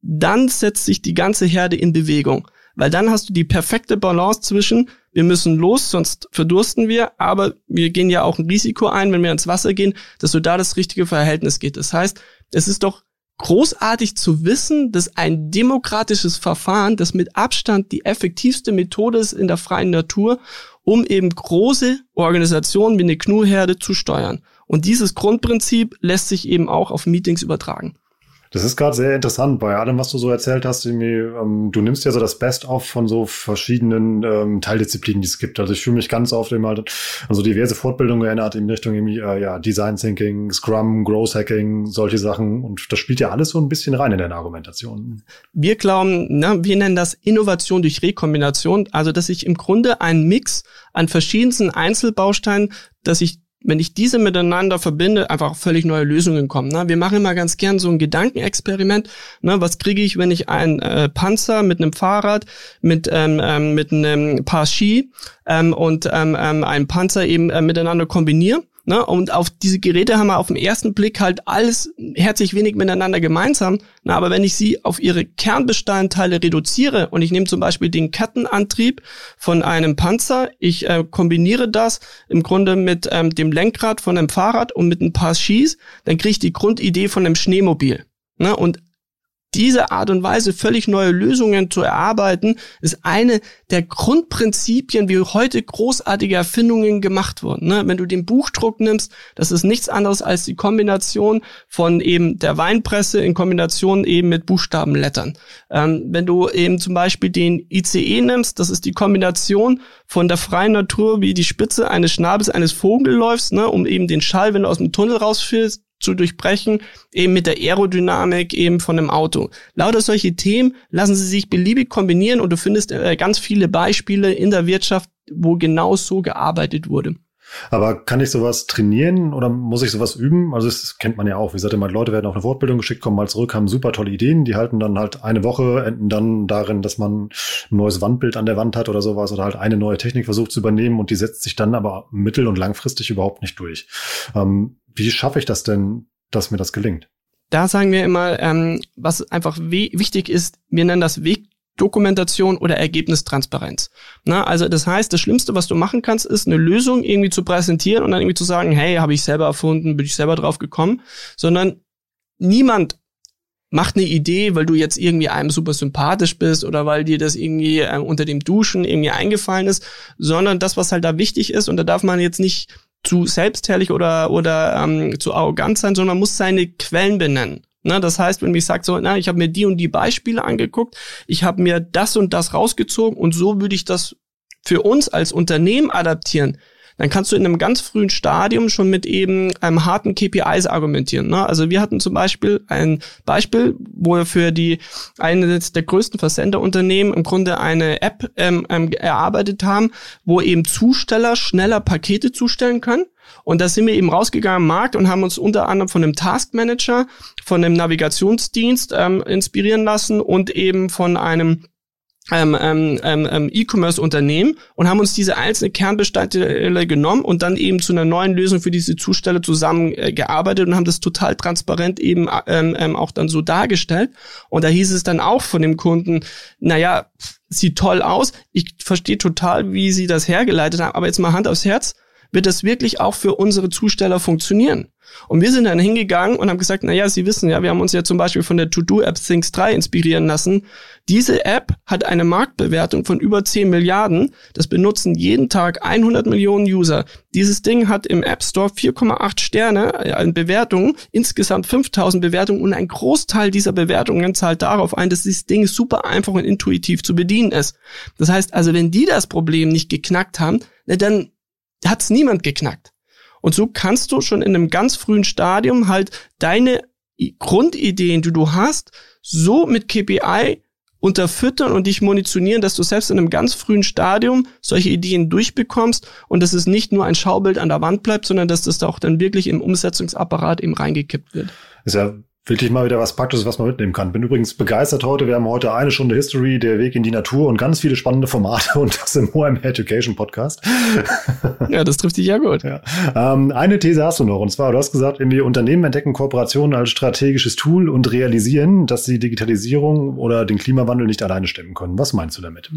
dann setzt sich die ganze Herde in Bewegung. Weil dann hast du die perfekte Balance zwischen, wir müssen los, sonst verdursten wir, aber wir gehen ja auch ein Risiko ein, wenn wir ins Wasser gehen, dass du da das richtige Verhältnis geht. Das heißt, es ist doch großartig zu wissen, dass ein demokratisches Verfahren, das mit Abstand die effektivste Methode ist in der freien Natur, um eben große Organisationen wie eine Knuherde zu steuern. Und dieses Grundprinzip lässt sich eben auch auf Meetings übertragen. Das ist gerade sehr interessant bei allem, was du so erzählt hast. Ähm, du nimmst ja so das Best-of von so verschiedenen ähm, Teildisziplinen, die es gibt. Also ich fühle mich ganz oft immer an so diverse Fortbildungen erinnert in Richtung äh, ja, Design Thinking, Scrum, Growth Hacking, solche Sachen. Und das spielt ja alles so ein bisschen rein in deine Argumentation. Wir glauben, ne, wir nennen das Innovation durch Rekombination. Also, dass ich im Grunde einen Mix an verschiedensten Einzelbausteinen, dass ich wenn ich diese miteinander verbinde, einfach völlig neue Lösungen kommen. Ne? Wir machen immer ganz gern so ein Gedankenexperiment. Ne? Was kriege ich, wenn ich einen äh, Panzer mit einem Fahrrad, mit, ähm, ähm, mit einem Paar Ski ähm, und ähm, ähm, einem Panzer eben äh, miteinander kombiniere? Ne? Und auf diese Geräte haben wir auf den ersten Blick halt alles herzlich wenig miteinander gemeinsam. Na, aber wenn ich sie auf ihre Kernbestandteile reduziere und ich nehme zum Beispiel den Kettenantrieb von einem Panzer, ich äh, kombiniere das im Grunde mit ähm, dem Lenkrad von einem Fahrrad und mit ein paar Skis, dann kriege ich die Grundidee von einem Schneemobil. Ne? Und diese Art und Weise völlig neue Lösungen zu erarbeiten, ist eine der Grundprinzipien, wie heute großartige Erfindungen gemacht wurden. Ne? Wenn du den Buchdruck nimmst, das ist nichts anderes als die Kombination von eben der Weinpresse in Kombination eben mit Buchstabenlettern. Ähm, wenn du eben zum Beispiel den ICE nimmst, das ist die Kombination von der freien Natur, wie die Spitze eines Schnabels eines Vogels läufst, ne? um eben den Schall, wenn du aus dem Tunnel rausfällst, zu durchbrechen, eben mit der Aerodynamik eben von einem Auto. Lauter solche Themen lassen sie sich beliebig kombinieren und du findest äh, ganz viele Beispiele in der Wirtschaft, wo genau so gearbeitet wurde. Aber kann ich sowas trainieren oder muss ich sowas üben? Also das kennt man ja auch. Wie gesagt, immer Leute werden auf eine Fortbildung geschickt, kommen mal zurück, haben super tolle Ideen, die halten dann halt eine Woche, enden dann darin, dass man ein neues Wandbild an der Wand hat oder sowas oder halt eine neue Technik versucht zu übernehmen und die setzt sich dann aber mittel- und langfristig überhaupt nicht durch. Ähm, wie schaffe ich das denn, dass mir das gelingt? Da sagen wir immer, ähm, was einfach wichtig ist, wir nennen das Weg Dokumentation oder Ergebnistransparenz. Na, also das heißt, das Schlimmste, was du machen kannst, ist eine Lösung irgendwie zu präsentieren und dann irgendwie zu sagen, hey, habe ich selber erfunden, bin ich selber drauf gekommen, sondern niemand macht eine Idee, weil du jetzt irgendwie einem super sympathisch bist oder weil dir das irgendwie äh, unter dem Duschen irgendwie eingefallen ist, sondern das, was halt da wichtig ist und da darf man jetzt nicht zu selbstherrlich oder oder ähm, zu arrogant sein, sondern man muss seine Quellen benennen. Ne, das heißt, wenn ich sage so, na, ich habe mir die und die Beispiele angeguckt, ich habe mir das und das rausgezogen und so würde ich das für uns als Unternehmen adaptieren, dann kannst du in einem ganz frühen Stadium schon mit eben einem harten KPIs argumentieren. Ne? Also wir hatten zum Beispiel ein Beispiel, wo wir für die eines der größten Versenderunternehmen im Grunde eine App ähm, ähm, erarbeitet haben, wo eben Zusteller schneller Pakete zustellen können. Und da sind wir eben rausgegangen am Markt und haben uns unter anderem von einem Taskmanager, von einem Navigationsdienst ähm, inspirieren lassen und eben von einem ähm, ähm, ähm, ähm, E-Commerce-Unternehmen und haben uns diese einzelnen Kernbestandteile genommen und dann eben zu einer neuen Lösung für diese Zustelle zusammengearbeitet äh, und haben das total transparent eben ähm, ähm, auch dann so dargestellt. Und da hieß es dann auch von dem Kunden, naja, sieht toll aus, ich verstehe total, wie sie das hergeleitet haben, aber jetzt mal Hand aufs Herz, wird das wirklich auch für unsere Zusteller funktionieren? Und wir sind dann hingegangen und haben gesagt, na ja, Sie wissen ja, wir haben uns ja zum Beispiel von der To-Do-App Things 3 inspirieren lassen. Diese App hat eine Marktbewertung von über 10 Milliarden. Das benutzen jeden Tag 100 Millionen User. Dieses Ding hat im App Store 4,8 Sterne an Bewertungen, insgesamt 5000 Bewertungen und ein Großteil dieser Bewertungen zahlt darauf ein, dass dieses Ding super einfach und intuitiv zu bedienen ist. Das heißt also, wenn die das Problem nicht geknackt haben, dann hat es niemand geknackt. Und so kannst du schon in einem ganz frühen Stadium halt deine Grundideen, die du hast, so mit KPI unterfüttern und dich munitionieren, dass du selbst in einem ganz frühen Stadium solche Ideen durchbekommst und dass es nicht nur ein Schaubild an der Wand bleibt, sondern dass das auch dann wirklich im Umsetzungsapparat eben reingekippt wird. Ist ja wirklich mal wieder was Praktisches, was man mitnehmen kann. Bin übrigens begeistert heute. Wir haben heute eine Stunde History, der Weg in die Natur und ganz viele spannende Formate und das im OM Education Podcast. Ja, das trifft dich ja gut. Ja. Ähm, eine These hast du noch und zwar, du hast gesagt, irgendwie Unternehmen entdecken Kooperationen als strategisches Tool und realisieren, dass sie Digitalisierung oder den Klimawandel nicht alleine stemmen können. Was meinst du damit?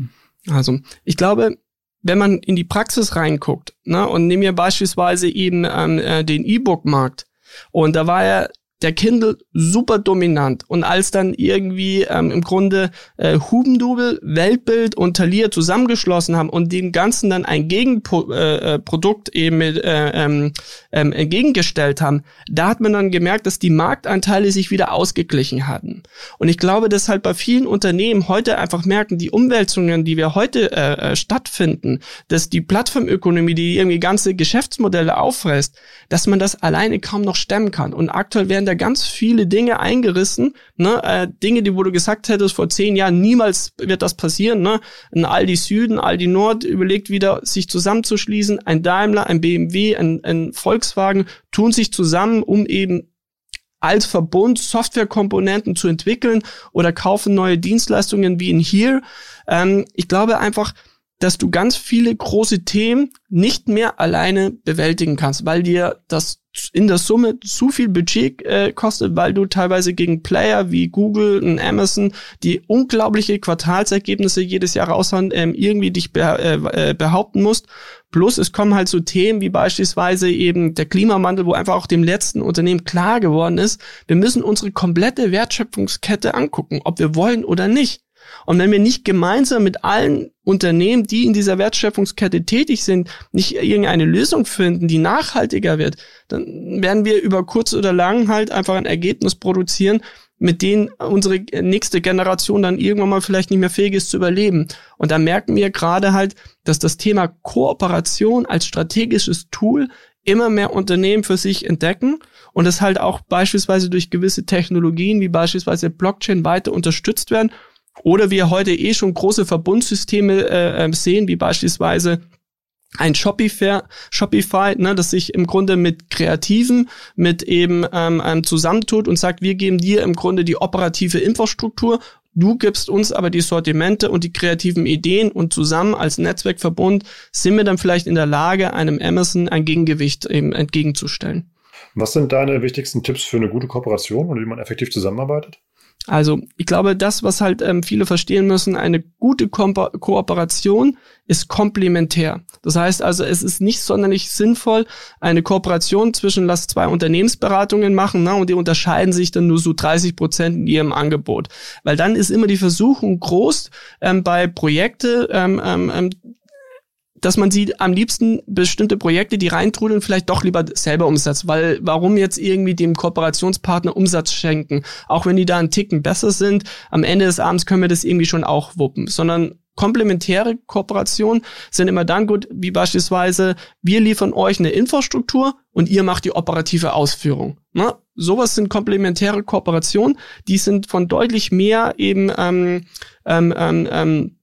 Also, ich glaube, wenn man in die Praxis reinguckt, ne, und nehmen wir beispielsweise eben ähm, äh, den E-Book-Markt, und da war ja der Kindle super dominant. Und als dann irgendwie ähm, im Grunde äh, Hubendubel, Weltbild und Thalia zusammengeschlossen haben und dem Ganzen dann ein Gegenprodukt äh, äh eben mit, äh, ähm, ähm, entgegengestellt haben, da hat man dann gemerkt, dass die Marktanteile sich wieder ausgeglichen hatten. Und ich glaube, dass halt bei vielen Unternehmen heute einfach merken, die Umwälzungen, die wir heute äh, äh stattfinden, dass die Plattformökonomie, die irgendwie ganze Geschäftsmodelle auffresst, dass man das alleine kaum noch stemmen kann. Und aktuell werden da ganz viele Dinge eingerissen, ne? äh, Dinge, die wo du gesagt hättest vor zehn Jahren, niemals wird das passieren. Ne? Ein Aldi Süden, Aldi Nord überlegt wieder, sich zusammenzuschließen. Ein Daimler, ein BMW, ein, ein Volkswagen tun sich zusammen, um eben als Verbund Softwarekomponenten zu entwickeln oder kaufen neue Dienstleistungen wie in hier. Ähm, ich glaube einfach, dass du ganz viele große Themen nicht mehr alleine bewältigen kannst, weil dir das in der Summe zu viel Budget äh, kostet, weil du teilweise gegen Player wie Google und Amazon, die unglaubliche Quartalsergebnisse jedes Jahr raushauen, ähm, irgendwie dich be äh, äh, behaupten musst. Plus es kommen halt so Themen wie beispielsweise eben der Klimawandel, wo einfach auch dem letzten Unternehmen klar geworden ist, wir müssen unsere komplette Wertschöpfungskette angucken, ob wir wollen oder nicht. Und wenn wir nicht gemeinsam mit allen Unternehmen, die in dieser Wertschöpfungskette tätig sind, nicht irgendeine Lösung finden, die nachhaltiger wird, dann werden wir über kurz oder lang halt einfach ein Ergebnis produzieren, mit denen unsere nächste Generation dann irgendwann mal vielleicht nicht mehr fähig ist zu überleben. Und da merken wir gerade halt, dass das Thema Kooperation als strategisches Tool immer mehr Unternehmen für sich entdecken und das halt auch beispielsweise durch gewisse Technologien wie beispielsweise Blockchain weiter unterstützt werden oder wir heute eh schon große Verbundsysteme äh, ähm, sehen, wie beispielsweise ein Shopify, Shopify, ne, das sich im Grunde mit Kreativen, mit eben ähm, ähm, zusammentut und sagt, wir geben dir im Grunde die operative Infrastruktur, du gibst uns aber die Sortimente und die kreativen Ideen und zusammen als Netzwerkverbund sind wir dann vielleicht in der Lage, einem Amazon ein Gegengewicht eben entgegenzustellen. Was sind deine wichtigsten Tipps für eine gute Kooperation und wie man effektiv zusammenarbeitet? Also ich glaube, das, was halt ähm, viele verstehen müssen, eine gute Ko Kooperation ist komplementär. Das heißt also, es ist nicht sonderlich sinnvoll, eine Kooperation zwischen lass zwei Unternehmensberatungen machen ne, und die unterscheiden sich dann nur so 30 Prozent in ihrem Angebot. Weil dann ist immer die Versuchung groß, ähm, bei Projekte ähm, ähm, ähm dass man sie am liebsten bestimmte Projekte, die reintrudeln, vielleicht doch lieber selber umsetzt. Weil warum jetzt irgendwie dem Kooperationspartner Umsatz schenken? Auch wenn die da einen Ticken besser sind, am Ende des Abends können wir das irgendwie schon auch wuppen. Sondern komplementäre Kooperationen sind immer dann gut, wie beispielsweise wir liefern euch eine Infrastruktur und ihr macht die operative Ausführung. Ne? Sowas sind komplementäre Kooperationen, die sind von deutlich mehr eben ähm, ähm, ähm, ähm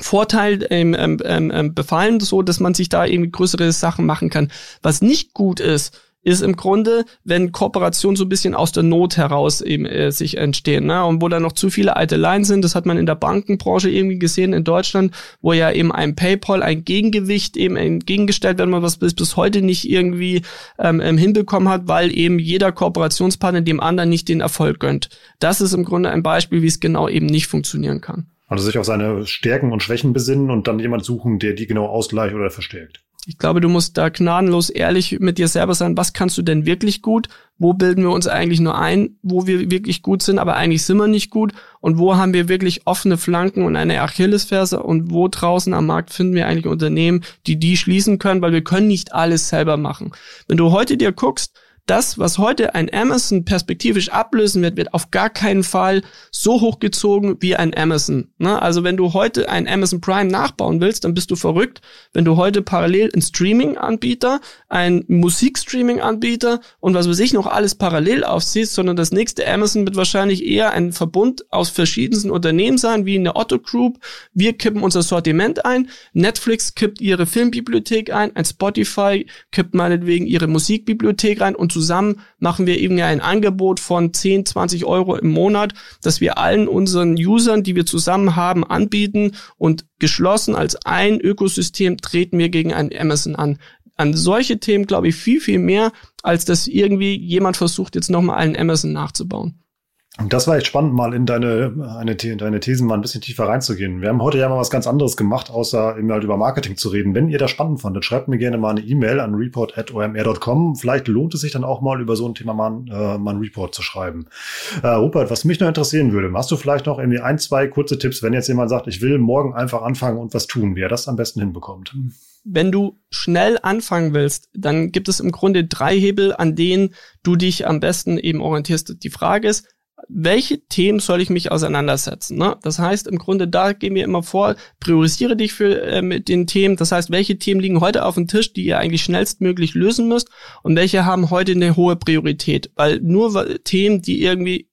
Vorteil ähm, ähm, ähm, befallen, so dass man sich da irgendwie größere Sachen machen kann. Was nicht gut ist, ist im Grunde, wenn Kooperationen so ein bisschen aus der Not heraus eben äh, sich entstehen, ne? Und wo da noch zu viele alte Lines sind, das hat man in der Bankenbranche irgendwie gesehen in Deutschland, wo ja eben ein PayPal ein Gegengewicht eben entgegengestellt werden, was bis, bis heute nicht irgendwie ähm, ähm, hinbekommen hat, weil eben jeder Kooperationspartner dem anderen nicht den Erfolg gönnt. Das ist im Grunde ein Beispiel, wie es genau eben nicht funktionieren kann. Also sich auf seine Stärken und Schwächen besinnen und dann jemand suchen, der die genau ausgleicht oder verstärkt. Ich glaube, du musst da gnadenlos ehrlich mit dir selber sein. Was kannst du denn wirklich gut? Wo bilden wir uns eigentlich nur ein, wo wir wirklich gut sind, aber eigentlich sind wir nicht gut? Und wo haben wir wirklich offene Flanken und eine Achillesferse? Und wo draußen am Markt finden wir eigentlich Unternehmen, die die schließen können? Weil wir können nicht alles selber machen. Wenn du heute dir guckst, das, was heute ein Amazon perspektivisch ablösen wird, wird auf gar keinen Fall so hochgezogen wie ein Amazon. Ne? Also wenn du heute ein Amazon Prime nachbauen willst, dann bist du verrückt. Wenn du heute parallel einen Streaming-Anbieter, einen Musikstreaming-Anbieter und was weiß ich noch alles parallel aufziehst, sondern das nächste Amazon wird wahrscheinlich eher ein Verbund aus verschiedensten Unternehmen sein, wie eine Otto Group. Wir kippen unser Sortiment ein. Netflix kippt ihre Filmbibliothek ein. Ein Spotify kippt meinetwegen ihre Musikbibliothek rein und zusammen machen wir eben ja ein Angebot von 10, 20 Euro im Monat, dass wir allen unseren Usern, die wir zusammen haben, anbieten und geschlossen als ein Ökosystem treten wir gegen ein Amazon an. An solche Themen glaube ich viel, viel mehr, als dass irgendwie jemand versucht, jetzt nochmal einen Amazon nachzubauen. Und das war echt spannend, mal in deine, eine, deine Thesen mal ein bisschen tiefer reinzugehen. Wir haben heute ja mal was ganz anderes gemacht, außer eben halt über Marketing zu reden. Wenn ihr das spannend fandet, schreibt mir gerne mal eine E-Mail an report.omr.com. Vielleicht lohnt es sich dann auch mal über so ein Thema mal, äh, mal einen Report zu schreiben. Äh, Rupert, was mich noch interessieren würde, hast du vielleicht noch irgendwie ein, zwei kurze Tipps, wenn jetzt jemand sagt, ich will morgen einfach anfangen und was tun, wie er das am besten hinbekommt? wenn du schnell anfangen willst, dann gibt es im Grunde drei Hebel, an denen du dich am besten eben orientierst. Die Frage ist, welche Themen soll ich mich auseinandersetzen? Ne? Das heißt, im Grunde, da gehen wir immer vor, priorisiere dich für äh, mit den Themen. Das heißt, welche Themen liegen heute auf dem Tisch, die ihr eigentlich schnellstmöglich lösen müsst und welche haben heute eine hohe Priorität? Weil nur Themen, die irgendwie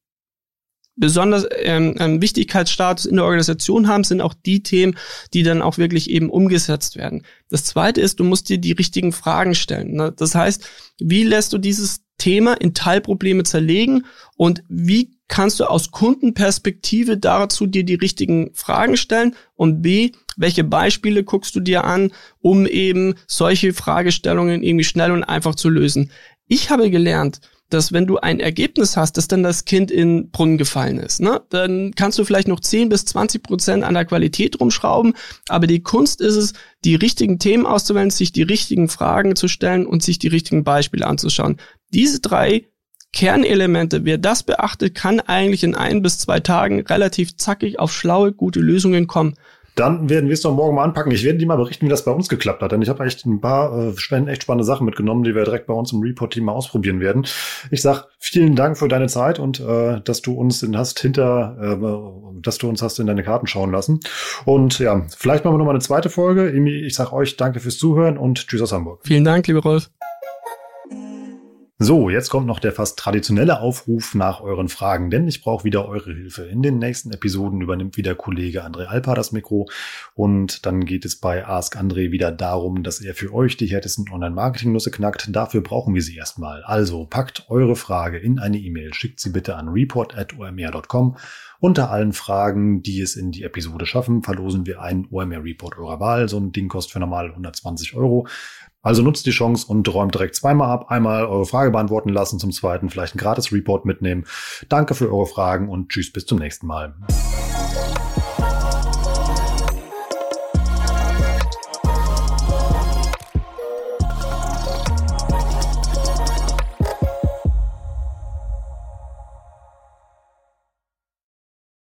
besonders ähm, einen Wichtigkeitsstatus in der Organisation haben, sind auch die Themen, die dann auch wirklich eben umgesetzt werden. Das zweite ist, du musst dir die richtigen Fragen stellen. Ne? Das heißt, wie lässt du dieses Thema in Teilprobleme zerlegen und wie kannst du aus Kundenperspektive dazu dir die richtigen Fragen stellen und B, welche Beispiele guckst du dir an, um eben solche Fragestellungen irgendwie schnell und einfach zu lösen. Ich habe gelernt, dass wenn du ein Ergebnis hast, dass dann das Kind in Brunnen gefallen ist, ne? dann kannst du vielleicht noch 10 bis 20 Prozent an der Qualität rumschrauben, aber die Kunst ist es, die richtigen Themen auszuwählen, sich die richtigen Fragen zu stellen und sich die richtigen Beispiele anzuschauen. Diese drei Kernelemente, wer das beachtet, kann eigentlich in ein bis zwei Tagen relativ zackig auf schlaue, gute Lösungen kommen. Dann werden wir es doch morgen mal anpacken. Ich werde dir mal berichten, wie das bei uns geklappt hat. Denn ich habe echt ein paar äh, echt spannende Sachen mitgenommen, die wir direkt bei uns im Report-Team mal ausprobieren werden. Ich sag vielen Dank für deine Zeit und äh, dass du uns in hast hinter, äh, dass du uns hast in deine Karten schauen lassen. Und ja, vielleicht machen wir noch mal eine zweite Folge. Ich sag euch danke fürs Zuhören und tschüss aus Hamburg. Vielen Dank, lieber Rolf. So, jetzt kommt noch der fast traditionelle Aufruf nach euren Fragen, denn ich brauche wieder eure Hilfe. In den nächsten Episoden übernimmt wieder Kollege André Alpa das Mikro und dann geht es bei Ask André wieder darum, dass er für euch die härtesten Online-Marketing-Nüsse knackt. Dafür brauchen wir sie erstmal. Also packt eure Frage in eine E-Mail, schickt sie bitte an report.omr.com. Unter allen Fragen, die es in die Episode schaffen, verlosen wir einen OMR Report eurer Wahl. So ein Ding kostet für normal 120 Euro. Also nutzt die Chance und räumt direkt zweimal ab. Einmal eure Frage beantworten lassen, zum zweiten vielleicht ein gratis Report mitnehmen. Danke für eure Fragen und tschüss bis zum nächsten Mal.